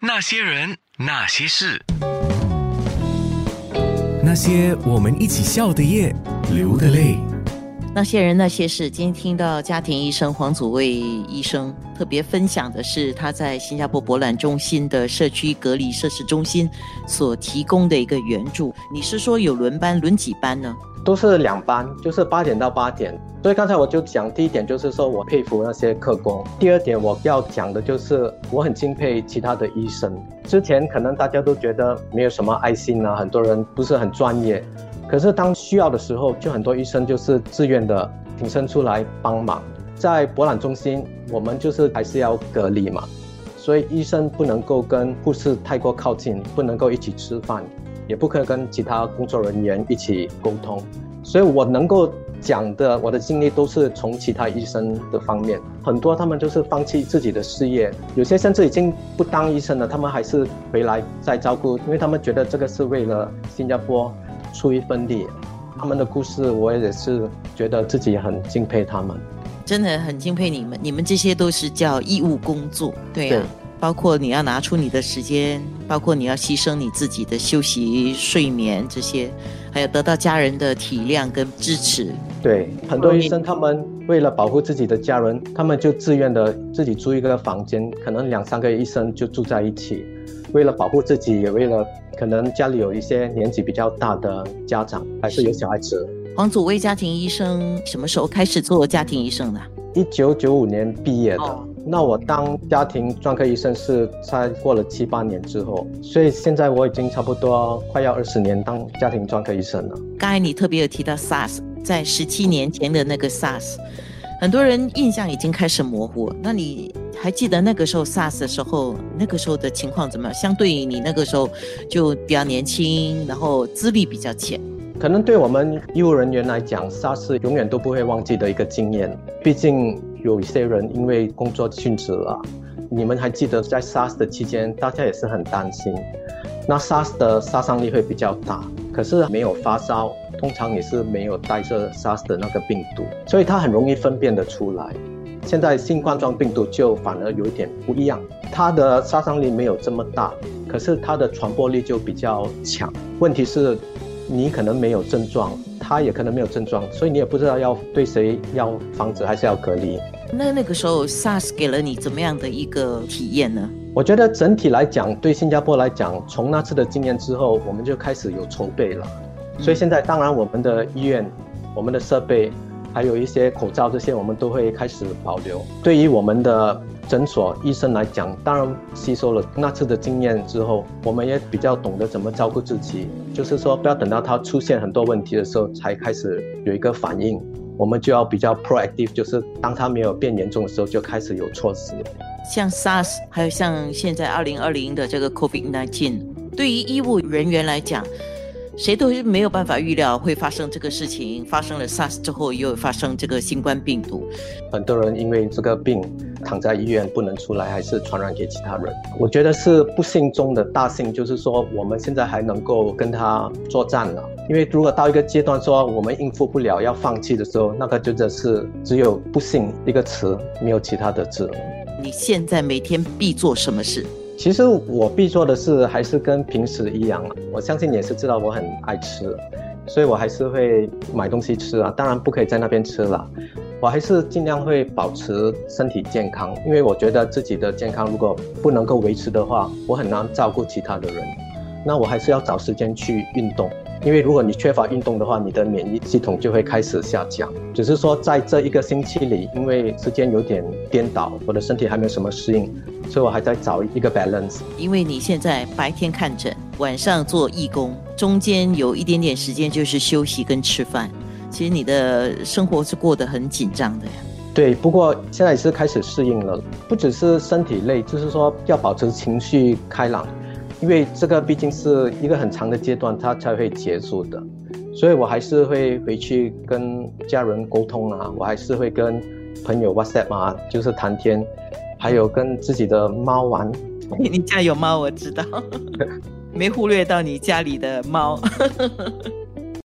那些人，那些事，那些我们一起笑的夜，流的泪。那些人那些事，今天听到家庭医生黄祖卫医生特别分享的是他在新加坡博览中心的社区隔离设施中心所提供的一个援助。你是说有轮班，轮几班呢？都是两班，就是八点到八点。所以刚才我就讲第一点，就是说我佩服那些客工。第二点我要讲的就是我很敬佩其他的医生。之前可能大家都觉得没有什么爱心啊，很多人不是很专业。可是当需要的时候，就很多医生就是自愿的挺身出来帮忙。在博览中心，我们就是还是要隔离嘛，所以医生不能够跟护士太过靠近，不能够一起吃饭，也不可以跟其他工作人员一起沟通。所以我能够讲的，我的经历都是从其他医生的方面，很多他们就是放弃自己的事业，有些甚至已经不当医生了，他们还是回来再照顾，因为他们觉得这个是为了新加坡。出一份力，他们的故事我也是觉得自己很敬佩他们，真的很敬佩你们。你们这些都是叫义务工作，对呀，包括你要拿出你的时间，包括你要牺牲你自己的休息、睡眠这些，还有得到家人的体谅跟支持。对，很多医生他们为了保护自己的家人，他们就自愿的自己租一个房间，可能两三个医生就住在一起。为了保护自己，也为了可能家里有一些年纪比较大的家长，还是有小孩子。黄祖威家庭医生什么时候开始做家庭医生的？一九九五年毕业的。那我当家庭专科医生是在过了七八年之后，所以现在我已经差不多快要二十年当家庭专科医生了。刚才你特别有提到 SARS，在十七年前的那个 SARS，很多人印象已经开始模糊。那你？还记得那个时候 SARS 的时候，那个时候的情况怎么样？相对于你那个时候就比较年轻，然后资历比较浅，可能对我们医务人员来讲，SARS 永远都不会忘记的一个经验。毕竟有一些人因为工作殉职了。你们还记得在 SARS 的期间，大家也是很担心。那 SARS 的杀伤力会比较大，可是没有发烧，通常也是没有带着 SARS 的那个病毒，所以它很容易分辨得出来。现在新冠状病毒就反而有一点不一样，它的杀伤力没有这么大，可是它的传播力就比较强。问题是，你可能没有症状，他也可能没有症状，所以你也不知道要对谁要防止还是要隔离。那那个时候 SARS 给了你怎么样的一个体验呢？我觉得整体来讲，对新加坡来讲，从那次的经验之后，我们就开始有筹备了。所以现在当然我们的医院，我们的设备。还有一些口罩，这些我们都会开始保留。对于我们的诊所医生来讲，当然吸收了那次的经验之后，我们也比较懂得怎么照顾自己。就是说，不要等到他出现很多问题的时候才开始有一个反应，我们就要比较 proactive，就是当他没有变严重的时候就开始有措施。像 SARS，还有像现在二零二零的这个 COVID-19，对于医务人员来讲。谁都是没有办法预料会发生这个事情，发生了 SARS 之后又发生这个新冠病毒，很多人因为这个病躺在医院不能出来，还是传染给其他人。我觉得是不幸中的大幸，就是说我们现在还能够跟他作战了。因为如果到一个阶段说我们应付不了要放弃的时候，那个真的是只有不幸一个词，没有其他的字。你现在每天必做什么事？其实我必做的事还是跟平时一样，我相信你也是知道我很爱吃，所以我还是会买东西吃啊。当然不可以在那边吃了，我还是尽量会保持身体健康，因为我觉得自己的健康如果不能够维持的话，我很难照顾其他的人。那我还是要找时间去运动。因为如果你缺乏运动的话，你的免疫系统就会开始下降。只是说在这一个星期里，因为时间有点颠倒，我的身体还没有什么适应，所以我还在找一个 balance。因为你现在白天看诊，晚上做义工，中间有一点点时间就是休息跟吃饭，其实你的生活是过得很紧张的呀。对，不过现在也是开始适应了，不只是身体累，就是说要保持情绪开朗。因为这个毕竟是一个很长的阶段，它才会结束的，所以我还是会回去跟家人沟通啊，我还是会跟朋友 WhatsApp 啊，就是谈天，还有跟自己的猫玩。你家有猫，我知道，没忽略到你家里的猫。